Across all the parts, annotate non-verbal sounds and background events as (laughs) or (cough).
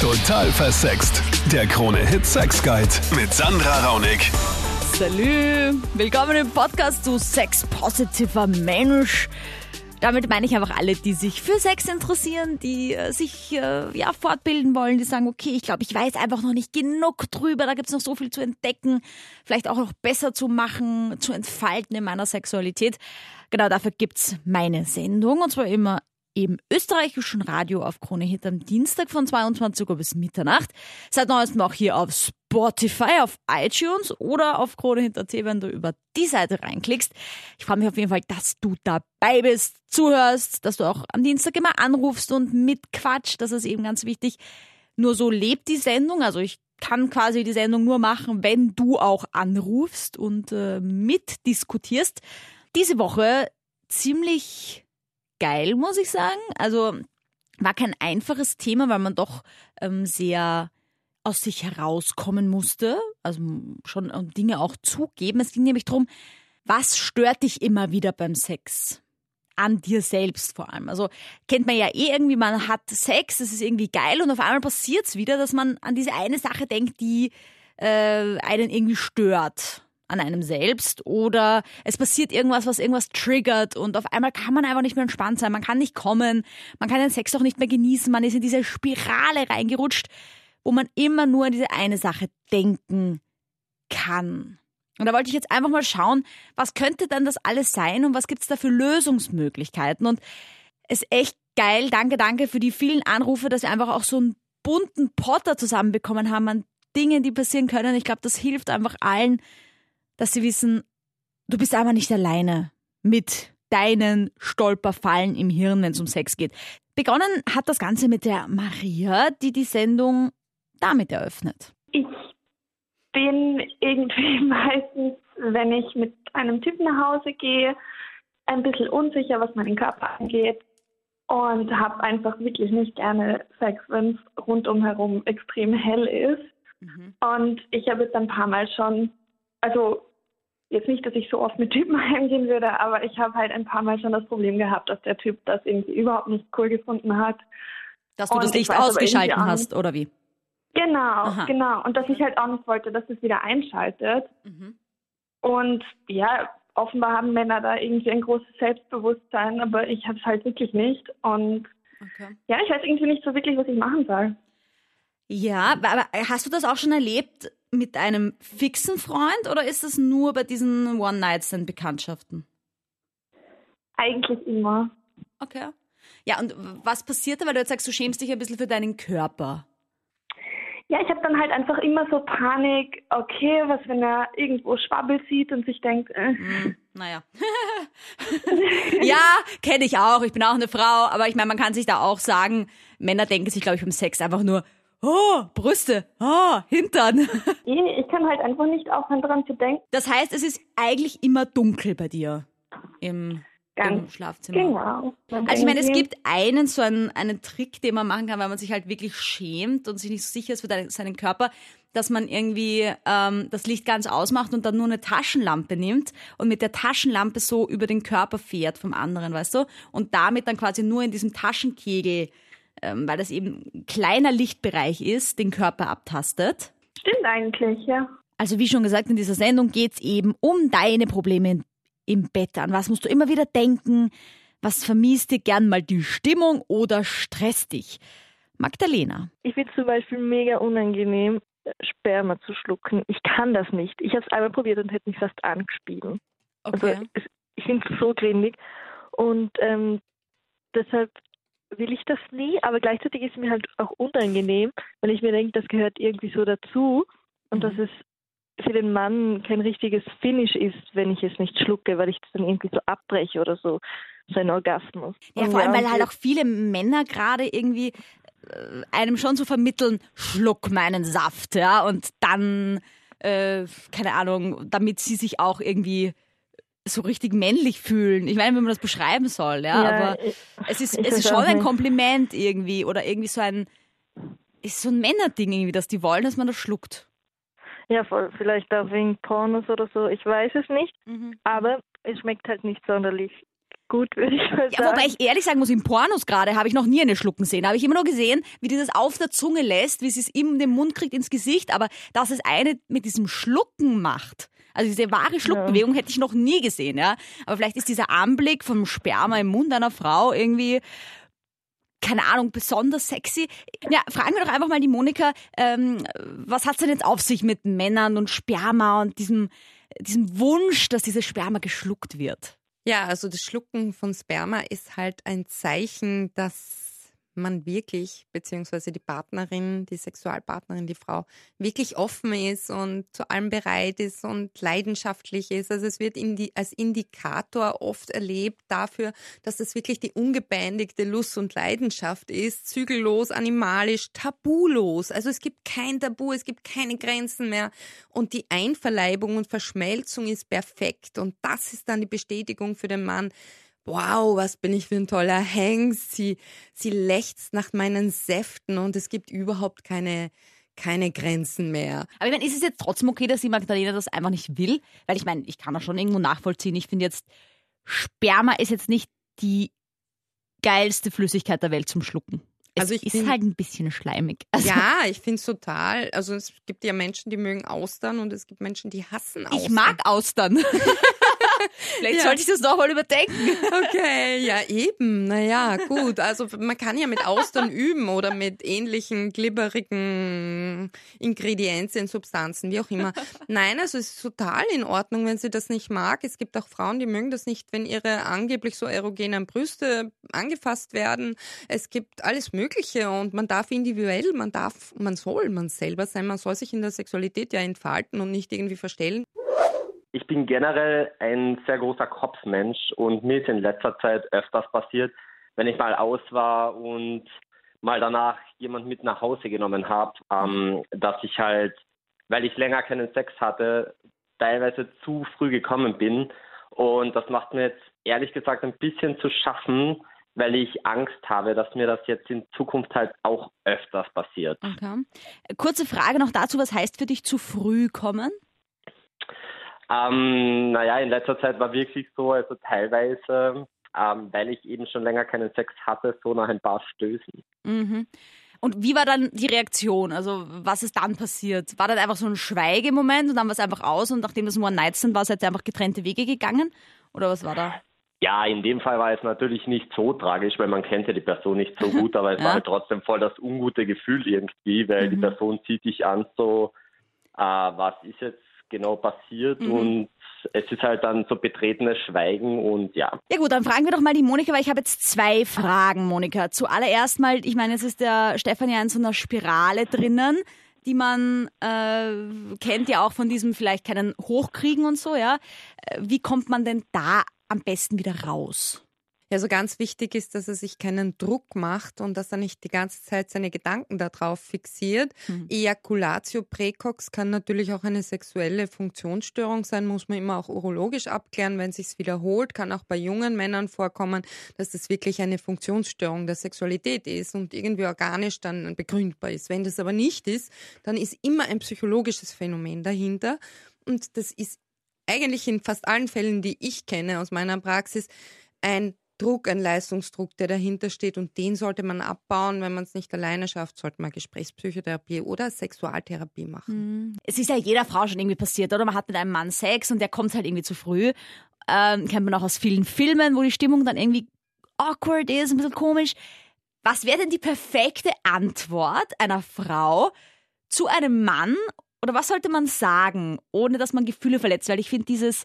Total versext. Der Krone-Hit Sex Guide mit Sandra Raunig. Salü, willkommen im Podcast zu Sex Positiver Mensch. Damit meine ich einfach alle, die sich für Sex interessieren, die äh, sich äh, ja fortbilden wollen, die sagen, okay, ich glaube, ich weiß einfach noch nicht genug drüber, da gibt's noch so viel zu entdecken, vielleicht auch noch besser zu machen, zu entfalten in meiner Sexualität. Genau dafür gibt's meine Sendung und zwar immer im österreichischen Radio auf Krone Hit am Dienstag von 22 Uhr bis Mitternacht. Seit neuestem auch hier auf Spotify, auf iTunes oder auf Krone Hit.at, wenn du über die Seite reinklickst. Ich freue mich auf jeden Fall, dass du dabei bist, zuhörst, dass du auch am Dienstag immer anrufst und mitquatscht. Das ist eben ganz wichtig. Nur so lebt die Sendung. Also ich kann quasi die Sendung nur machen, wenn du auch anrufst und äh, mitdiskutierst. Diese Woche ziemlich geil, muss ich sagen. Also war kein einfaches Thema, weil man doch ähm, sehr aus sich herauskommen musste, also schon Dinge auch zugeben. Es ging nämlich darum, was stört dich immer wieder beim Sex? An dir selbst vor allem. Also kennt man ja eh irgendwie, man hat Sex, es ist irgendwie geil und auf einmal passiert es wieder, dass man an diese eine Sache denkt, die äh, einen irgendwie stört an einem selbst oder es passiert irgendwas, was irgendwas triggert und auf einmal kann man einfach nicht mehr entspannt sein, man kann nicht kommen, man kann den Sex auch nicht mehr genießen, man ist in diese Spirale reingerutscht, wo man immer nur an diese eine Sache denken kann. Und da wollte ich jetzt einfach mal schauen, was könnte denn das alles sein und was gibt es da für Lösungsmöglichkeiten und es ist echt geil, danke, danke für die vielen Anrufe, dass wir einfach auch so einen bunten Potter zusammenbekommen haben an Dingen, die passieren können. Ich glaube, das hilft einfach allen, dass sie wissen, du bist einfach nicht alleine mit deinen Stolperfallen im Hirn, wenn es um Sex geht. Begonnen hat das Ganze mit der Maria, die die Sendung damit eröffnet. Ich bin irgendwie (laughs) meistens, wenn ich mit einem Typen nach Hause gehe, ein bisschen unsicher, was meinen Körper angeht und habe einfach wirklich nicht gerne Sex, wenn es rundum herum extrem hell ist. Mhm. Und ich habe jetzt ein paar Mal schon, also jetzt nicht, dass ich so oft mit Typen (laughs) heimgehen würde, aber ich habe halt ein paar Mal schon das Problem gehabt, dass der Typ das irgendwie überhaupt nicht cool gefunden hat. Dass du und das Licht ausgeschalten hast, oder wie? Genau, Aha. genau. Und dass ich halt auch nicht wollte, dass es wieder einschaltet. Mhm. Und ja, offenbar haben Männer da irgendwie ein großes Selbstbewusstsein, aber ich habe es halt wirklich nicht. Und okay. ja, ich weiß irgendwie nicht so wirklich, was ich machen soll. Ja, aber hast du das auch schon erlebt, mit einem fixen Freund oder ist das nur bei diesen One-Night-Stand-Bekanntschaften? Eigentlich immer. Okay. Ja, und was passiert da, weil du jetzt sagst, du schämst dich ein bisschen für deinen Körper? Ja, ich habe dann halt einfach immer so Panik, okay, was wenn er irgendwo Schwabbel sieht und sich denkt, äh. Mm, naja. (laughs) ja, kenne ich auch. Ich bin auch eine Frau, aber ich meine, man kann sich da auch sagen, Männer denken sich, glaube ich, beim Sex einfach nur, oh, Brüste, oh, Hintern. (laughs) Ich kann halt einfach nicht aufhören, daran zu denken. Das heißt, es ist eigentlich immer dunkel bei dir im, im Schlafzimmer. Genau. Also ich meine, es gibt einen so einen, einen Trick, den man machen kann, weil man sich halt wirklich schämt und sich nicht so sicher ist für seinen Körper, dass man irgendwie ähm, das Licht ganz ausmacht und dann nur eine Taschenlampe nimmt und mit der Taschenlampe so über den Körper fährt vom anderen, weißt du? Und damit dann quasi nur in diesem Taschenkegel ähm, weil das eben ein kleiner Lichtbereich ist, den Körper abtastet. Stimmt eigentlich, ja. Also wie schon gesagt, in dieser Sendung geht es eben um deine Probleme im Bett. An was musst du immer wieder denken? Was vermisst dir gern mal die Stimmung oder stresst dich? Magdalena. Ich finde zum Beispiel mega unangenehm, Sperma zu schlucken. Ich kann das nicht. Ich habe es einmal probiert und hätte mich fast angespielt. Okay. Also ich finde es so grindig. Und ähm, deshalb will ich das nie, aber gleichzeitig ist es mir halt auch unangenehm, weil ich mir denke, das gehört irgendwie so dazu und mhm. dass es für den Mann kein richtiges Finish ist, wenn ich es nicht schlucke, weil ich das dann irgendwie so abbreche oder so, sein Orgasmus. Ja, vor allem, weil halt auch viele Männer gerade irgendwie äh, einem schon so vermitteln, schluck meinen Saft, ja, und dann, äh, keine Ahnung, damit sie sich auch irgendwie so richtig männlich fühlen. Ich meine, wenn man das beschreiben soll, ja, ja aber ich, es ist, es ist schon ein Kompliment irgendwie oder irgendwie so ein, ist so ein Männerding irgendwie, dass die wollen, dass man das schluckt. Ja, voll, vielleicht auch wegen Pornos oder so, ich weiß es nicht, mhm. aber es schmeckt halt nicht sonderlich gut, würde ich mal sagen. Ja, wobei ich ehrlich sagen muss, in Pornos gerade habe ich noch nie eine Schlucken sehen. Habe ich immer nur gesehen, wie dieses auf der Zunge lässt, wie sie es in den Mund kriegt, ins Gesicht. Aber dass es eine mit diesem Schlucken macht, also diese wahre Schluckbewegung hätte ich noch nie gesehen, ja. Aber vielleicht ist dieser Anblick vom Sperma im Mund einer Frau irgendwie keine Ahnung, besonders sexy. Ja, fragen wir doch einfach mal die Monika, ähm, was hat's denn jetzt auf sich mit Männern und Sperma und diesem, diesem Wunsch, dass dieses Sperma geschluckt wird? Ja, also das Schlucken von Sperma ist halt ein Zeichen, dass man wirklich, beziehungsweise die Partnerin, die Sexualpartnerin, die Frau, wirklich offen ist und zu allem bereit ist und leidenschaftlich ist. Also es wird indi als Indikator oft erlebt dafür, dass das wirklich die ungebändigte Lust und Leidenschaft ist, zügellos, animalisch, tabulos. Also es gibt kein Tabu, es gibt keine Grenzen mehr und die Einverleibung und Verschmelzung ist perfekt und das ist dann die Bestätigung für den Mann, wow, was bin ich für ein toller Hengst. Sie, sie lechzt nach meinen Säften und es gibt überhaupt keine, keine Grenzen mehr. Aber ich meine, ist es jetzt trotzdem okay, dass die Magdalena das einfach nicht will? Weil ich meine, ich kann das schon irgendwo nachvollziehen. Ich finde jetzt, Sperma ist jetzt nicht die geilste Flüssigkeit der Welt zum Schlucken. Es also ich ist find, halt ein bisschen schleimig. (laughs) Also ja, ich finde es total. Also es gibt ja Menschen, die mögen Austern und es gibt Menschen, die hassen Austern. Ich mag Austern. (laughs) Vielleicht ja. sollte ich das nochmal überdenken. Okay, ja eben. Naja, gut. Also man kann ja mit Austern üben oder mit ähnlichen glibberigen Ingredienzien, Substanzen, wie auch immer. Nein, also es ist total in Ordnung, wenn sie das nicht mag. Es gibt auch Frauen, die mögen das nicht, wenn ihre angeblich so erogenen Brüste angefasst werden. Es gibt alles Mögliche und man darf individuell, man darf, man soll man selber sein, man soll sich in der Sexualität ja entfalten und nicht irgendwie verstellen. Ich bin generell ein sehr großer Kopfmensch und mir ist in letzter Zeit öfters passiert, wenn ich mal aus war und mal danach jemand mit nach Hause genommen habe, ähm, dass ich halt, weil ich länger keinen Sex hatte, teilweise zu früh gekommen bin. Und das macht mir jetzt ehrlich gesagt ein bisschen zu schaffen, weil ich Angst habe, dass mir das jetzt in Zukunft halt auch öfters passiert. Okay. Kurze Frage noch dazu, was heißt für dich zu früh kommen? Ähm, naja, in letzter Zeit war wirklich so, also teilweise, ähm, weil ich eben schon länger keinen Sex hatte, so nach ein paar Stößen. Mhm. Und wie war dann die Reaktion? Also was ist dann passiert? War das einfach so ein Schweigemoment und dann war es einfach aus und nachdem das nur ein Nights war, seid ihr einfach getrennte Wege gegangen? Oder was war da? Ja, in dem Fall war es natürlich nicht so tragisch, weil man kennt ja die Person nicht so gut, aber es (laughs) ja. war halt trotzdem voll das ungute Gefühl irgendwie, weil mhm. die Person zieht dich an so, äh, was ist jetzt genau passiert mhm. und es ist halt dann so betretenes Schweigen und ja. Ja gut, dann fragen wir doch mal die Monika, weil ich habe jetzt zwei Fragen, Monika. Zuallererst mal, ich meine, jetzt ist der Stefan ja in so einer Spirale drinnen die man äh, kennt ja auch von diesem vielleicht keinen Hochkriegen und so, ja. Äh, wie kommt man denn da am besten wieder raus? Ja, so ganz wichtig ist, dass er sich keinen Druck macht und dass er nicht die ganze Zeit seine Gedanken darauf fixiert. Mhm. Ejaculatio precox kann natürlich auch eine sexuelle Funktionsstörung sein, muss man immer auch urologisch abklären, wenn sich's wiederholt, kann auch bei jungen Männern vorkommen, dass das wirklich eine Funktionsstörung der Sexualität ist und irgendwie organisch dann begründbar ist. Wenn das aber nicht ist, dann ist immer ein psychologisches Phänomen dahinter und das ist eigentlich in fast allen Fällen, die ich kenne aus meiner Praxis, ein Druck, ein Leistungsdruck, der dahinter steht und den sollte man abbauen. Wenn man es nicht alleine schafft, sollte man Gesprächspsychotherapie oder Sexualtherapie machen. Mhm. Es ist ja jeder Frau schon irgendwie passiert, oder? Man hat mit einem Mann Sex und der kommt halt irgendwie zu früh. Ähm, kennt man auch aus vielen Filmen, wo die Stimmung dann irgendwie awkward ist, ein bisschen komisch. Was wäre denn die perfekte Antwort einer Frau zu einem Mann oder was sollte man sagen, ohne dass man Gefühle verletzt? Weil ich finde dieses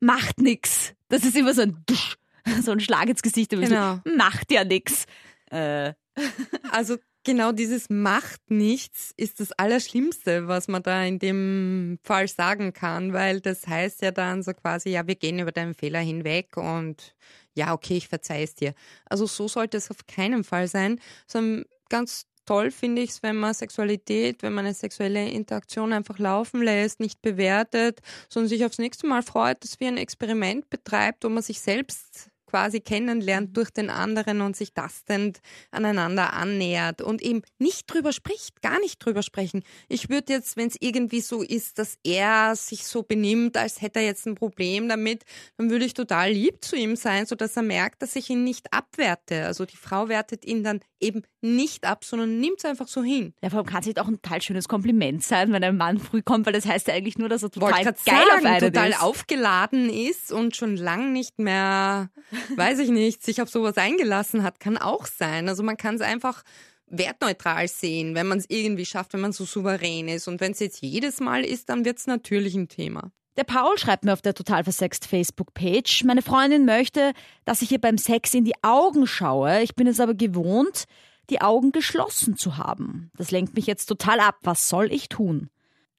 macht nix. Das ist immer so ein Dusch (laughs) so ein Schlag ins Gesicht. Genau. So, macht ja nichts. Äh. (laughs) Also genau dieses macht nichts ist das Allerschlimmste, was man da in dem Fall sagen kann, weil das heißt ja dann so quasi, ja, wir gehen über deinen Fehler hinweg und ja, okay, ich verzeih es dir. Also so sollte es auf keinen Fall sein, sondern ganz toll finde ich es, wenn man Sexualität, wenn man eine sexuelle Interaktion einfach laufen lässt, nicht bewertet, sondern sich aufs nächste Mal freut, dass wir ein Experiment betreibt, wo man sich selbst quasi kennenlernt mhm. durch den anderen und sich tastend aneinander annähert und eben nicht drüber spricht, gar nicht drüber sprechen. Ich würde jetzt, wenn es irgendwie so ist, dass er sich so benimmt, als hätte er jetzt ein Problem damit, dann würde ich total lieb zu ihm sein, sodass er merkt, dass ich ihn nicht abwerte. Also die Frau wertet ihn dann eben nicht ab, sondern nimmt es einfach so hin. Ja, vor allem kann es nicht auch ein total schönes Kompliment sein, wenn ein Mann früh kommt, weil das heißt ja eigentlich nur, dass er total geil sagen, auf einen total ist. aufgeladen ist und schon lang nicht mehr, weiß ich nicht, sich auf sowas eingelassen hat, kann auch sein. Also man kann es einfach wertneutral sehen, wenn man es irgendwie schafft, wenn man so souverän ist. Und wenn es jetzt jedes Mal ist, dann wird es natürlich ein Thema. Der Paul schreibt mir auf der total versext Facebook-Page, meine Freundin möchte, dass ich ihr beim Sex in die Augen schaue. Ich bin es aber gewohnt, die Augen geschlossen zu haben. Das lenkt mich jetzt total ab. Was soll ich tun?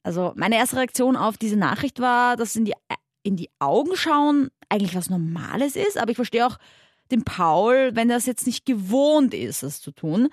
Also meine erste Reaktion auf diese Nachricht war, dass in die, in die Augen schauen eigentlich was Normales ist, aber ich verstehe auch den Paul, wenn er es jetzt nicht gewohnt ist, das zu tun.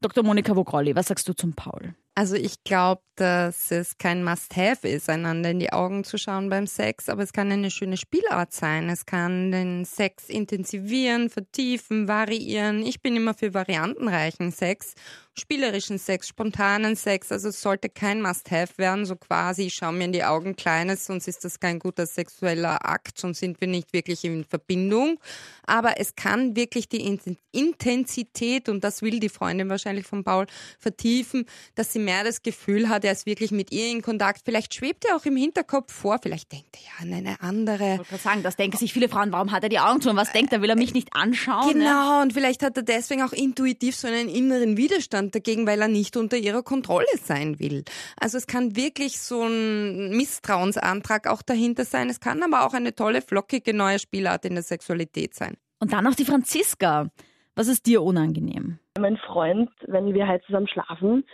Dr. Monika Vogrolli, was sagst du zum Paul? Also ich glaube, dass es kein Must-Have ist, einander in die Augen zu schauen beim Sex, aber es kann eine schöne Spielart sein. Es kann den Sex intensivieren, vertiefen, variieren. Ich bin immer für variantenreichen Sex spielerischen Sex, spontanen Sex. Also es sollte kein Must-Have werden, so quasi, ich schaue mir in die Augen Kleines, sonst ist das kein guter sexueller Akt, sonst sind wir nicht wirklich in Verbindung. Aber es kann wirklich die Intensität, und das will die Freundin wahrscheinlich von Paul, vertiefen, dass sie mehr das Gefühl hat, er ist wirklich mit ihr in Kontakt. Vielleicht schwebt er auch im Hinterkopf vor, vielleicht denkt er ja an eine andere. Ich wollte sagen, das denken sich viele Frauen, warum hat er die Augen zu und was denkt er, will er mich nicht anschauen? Genau, ne? und vielleicht hat er deswegen auch intuitiv so einen inneren Widerstand Widerstand dagegen, weil er nicht unter ihrer Kontrolle sein will. Also es kann wirklich so ein Misstrauensantrag auch dahinter sein. Es kann aber auch eine tolle, flockige neue Spielart in der Sexualität sein. Und dann noch die Franziska. Was ist dir unangenehm? Mein Freund, wenn wir halt zusammen schlafen,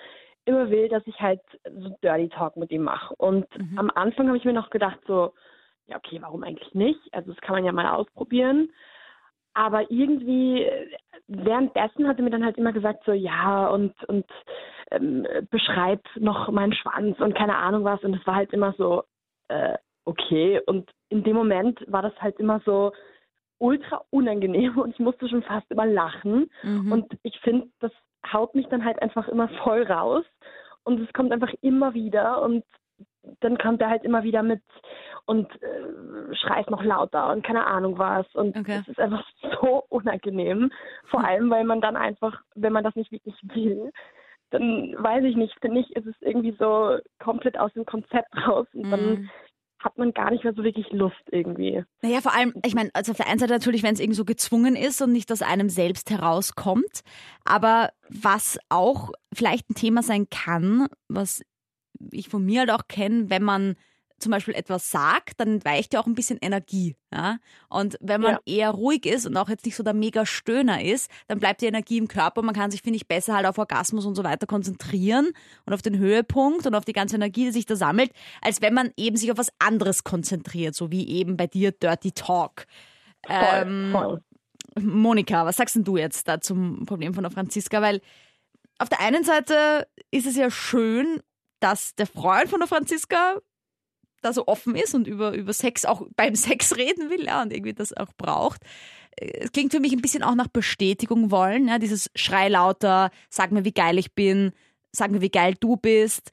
immer will, dass ich halt so Dirty Talk mit ihm mache. Und mhm. am Anfang habe ich mir noch gedacht, so, ja, okay, warum eigentlich nicht? Also, das kann man ja mal ausprobieren. Aber irgendwie, währenddessen hat er mir dann halt immer gesagt, so, ja, und, und ähm, beschreib noch meinen Schwanz und keine Ahnung was. Und es war halt immer so, äh, okay. Und in dem Moment war das halt immer so ultra unangenehm und ich musste schon fast immer lachen. Mhm. Und ich finde, das haut mich dann halt einfach immer voll raus. Und es kommt einfach immer wieder. Und dann kommt er halt immer wieder mit und äh, schreit noch lauter und keine Ahnung was. Und es okay. ist einfach so unangenehm. Vor allem, weil man dann einfach, wenn man das nicht wirklich will, dann weiß ich nicht, finde ich, ist es irgendwie so komplett aus dem Konzept raus und mm. dann mhm. Hat man gar nicht mehr so wirklich Lust irgendwie. Naja, vor allem, ich meine, also auf der einen Seite natürlich, wenn es irgendwie so gezwungen ist und nicht aus einem selbst herauskommt, aber was auch vielleicht ein Thema sein kann, was ich von mir halt auch kenne, wenn man zum Beispiel etwas sagt, dann entweicht ja auch ein bisschen Energie. Ja? Und wenn man ja. eher ruhig ist und auch jetzt nicht so der Mega-Stöhner ist, dann bleibt die Energie im Körper. Man kann sich, finde ich, besser halt auf Orgasmus und so weiter konzentrieren und auf den Höhepunkt und auf die ganze Energie, die sich da sammelt, als wenn man eben sich auf was anderes konzentriert, so wie eben bei dir Dirty Talk. Voll, ähm, voll. Monika, was sagst denn du jetzt da zum Problem von der Franziska? Weil auf der einen Seite ist es ja schön, dass der Freund von der Franziska da so offen ist und über, über Sex auch (laughs) beim Sex reden will ja, und irgendwie das auch braucht. Es klingt für mich ein bisschen auch nach Bestätigung wollen, ja, dieses Schrei lauter, sag mir, wie geil ich bin, sag mir, wie geil du bist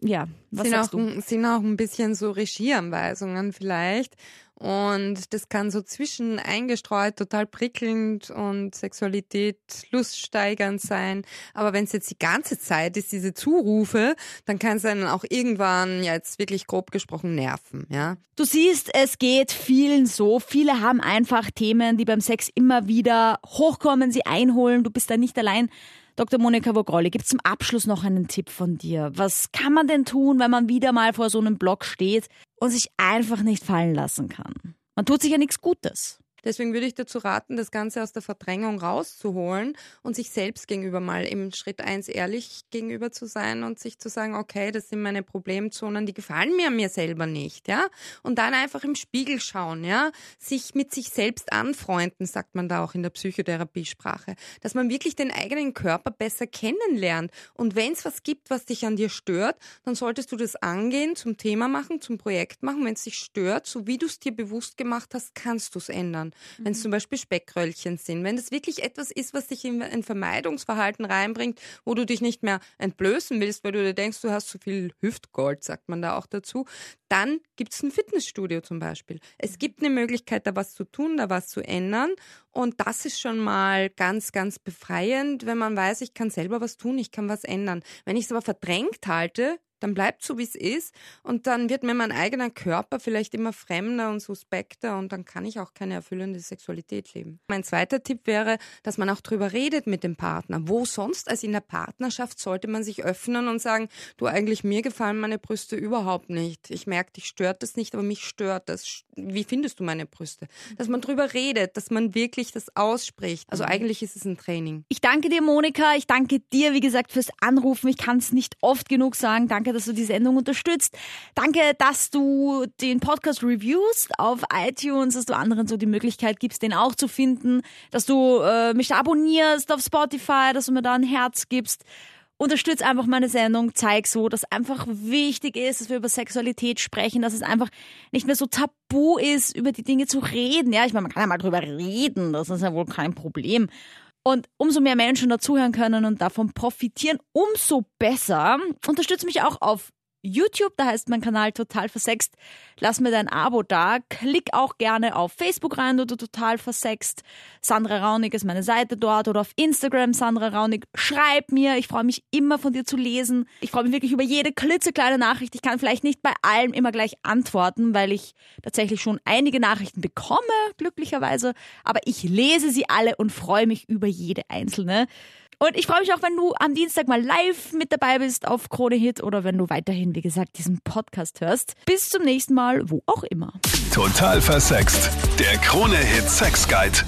ja, was sind sagst auch, du? Sind auch ein bisschen so Regieanweisungen vielleicht. Und das kann so zwischen eingestreut total prickelnd und Sexualität luststeigernd sein. Aber wenn es jetzt die ganze Zeit ist, diese Zurufe, dann kann es dann auch irgendwann, ja jetzt wirklich grob gesprochen, nerven, ja. Du siehst, es geht vielen so. Viele haben einfach Themen, die beim Sex immer wieder hochkommen, sie einholen. Du bist da nicht allein. Dr. Monika Vogrolli, gibt es zum Abschluss noch einen Tipp von dir? Was kann man denn tun, wenn man wieder mal vor so einem Block steht und sich einfach nicht fallen lassen kann? Man tut sich ja nichts Gutes. Deswegen würde ich dazu raten, das Ganze aus der Verdrängung rauszuholen und sich selbst gegenüber mal im Schritt eins ehrlich gegenüber zu sein und sich zu sagen, okay, das sind meine Problemzonen, die gefallen mir mir selber nicht, ja? Und dann einfach im Spiegel schauen, ja? Sich mit sich selbst anfreunden, sagt man da auch in der Psychotherapiesprache, dass man wirklich den eigenen Körper besser kennenlernt. Und wenn es was gibt, was dich an dir stört, dann solltest du das angehen, zum Thema machen, zum Projekt machen. Wenn es dich stört, so wie du es dir bewusst gemacht hast, kannst du es ändern. Wenn es zum Beispiel Speckröllchen sind, wenn es wirklich etwas ist, was dich in ein Vermeidungsverhalten reinbringt, wo du dich nicht mehr entblößen willst, weil du dir denkst, du hast zu viel Hüftgold, sagt man da auch dazu, dann gibt es ein Fitnessstudio zum Beispiel. Es gibt eine Möglichkeit, da was zu tun, da was zu ändern. Und das ist schon mal ganz, ganz befreiend, wenn man weiß, ich kann selber was tun, ich kann was ändern. Wenn ich es aber verdrängt halte, dann bleibt so, wie es ist und dann wird mir mein eigener Körper vielleicht immer fremder und suspekter und dann kann ich auch keine erfüllende Sexualität leben. Mein zweiter Tipp wäre, dass man auch drüber redet mit dem Partner. Wo sonst als in der Partnerschaft sollte man sich öffnen und sagen, du eigentlich mir gefallen meine Brüste überhaupt nicht. Ich merke, dich stört das nicht, aber mich stört das. Wie findest du meine Brüste? Dass man drüber redet, dass man wirklich das ausspricht. Also mhm. eigentlich ist es ein Training. Ich danke dir, Monika. Ich danke dir, wie gesagt, fürs Anrufen. Ich kann es nicht oft genug sagen. Danke Danke, dass du die Sendung unterstützt. Danke, dass du den Podcast reviewst auf iTunes, dass du anderen so die Möglichkeit gibst, den auch zu finden, dass du äh, mich da abonnierst auf Spotify, dass du mir da ein Herz gibst. Unterstütz einfach meine Sendung, zeig so, dass einfach wichtig ist, dass wir über Sexualität sprechen, dass es einfach nicht mehr so tabu ist, über die Dinge zu reden. Ja, ich meine, man kann ja mal drüber reden, das ist ja wohl kein Problem. Und umso mehr Menschen dazuhören können und davon profitieren, umso besser. Unterstütze mich auch auf YouTube, da heißt mein Kanal Total Versext. Lass mir dein Abo da. Klick auch gerne auf Facebook rein, oder Total Versext. Sandra Raunig ist meine Seite dort oder auf Instagram Sandra Raunig. Schreib mir, ich freue mich immer von dir zu lesen. Ich freue mich wirklich über jede klitzekleine Nachricht. Ich kann vielleicht nicht bei allem immer gleich antworten, weil ich tatsächlich schon einige Nachrichten bekomme, glücklicherweise. Aber ich lese sie alle und freue mich über jede einzelne. Und ich freue mich auch, wenn du am Dienstag mal live mit dabei bist auf Krone Hit oder wenn du weiterhin, wie gesagt, diesen Podcast hörst. Bis zum nächsten Mal, wo auch immer. Total versext. Der Krone Hit Sex Guide.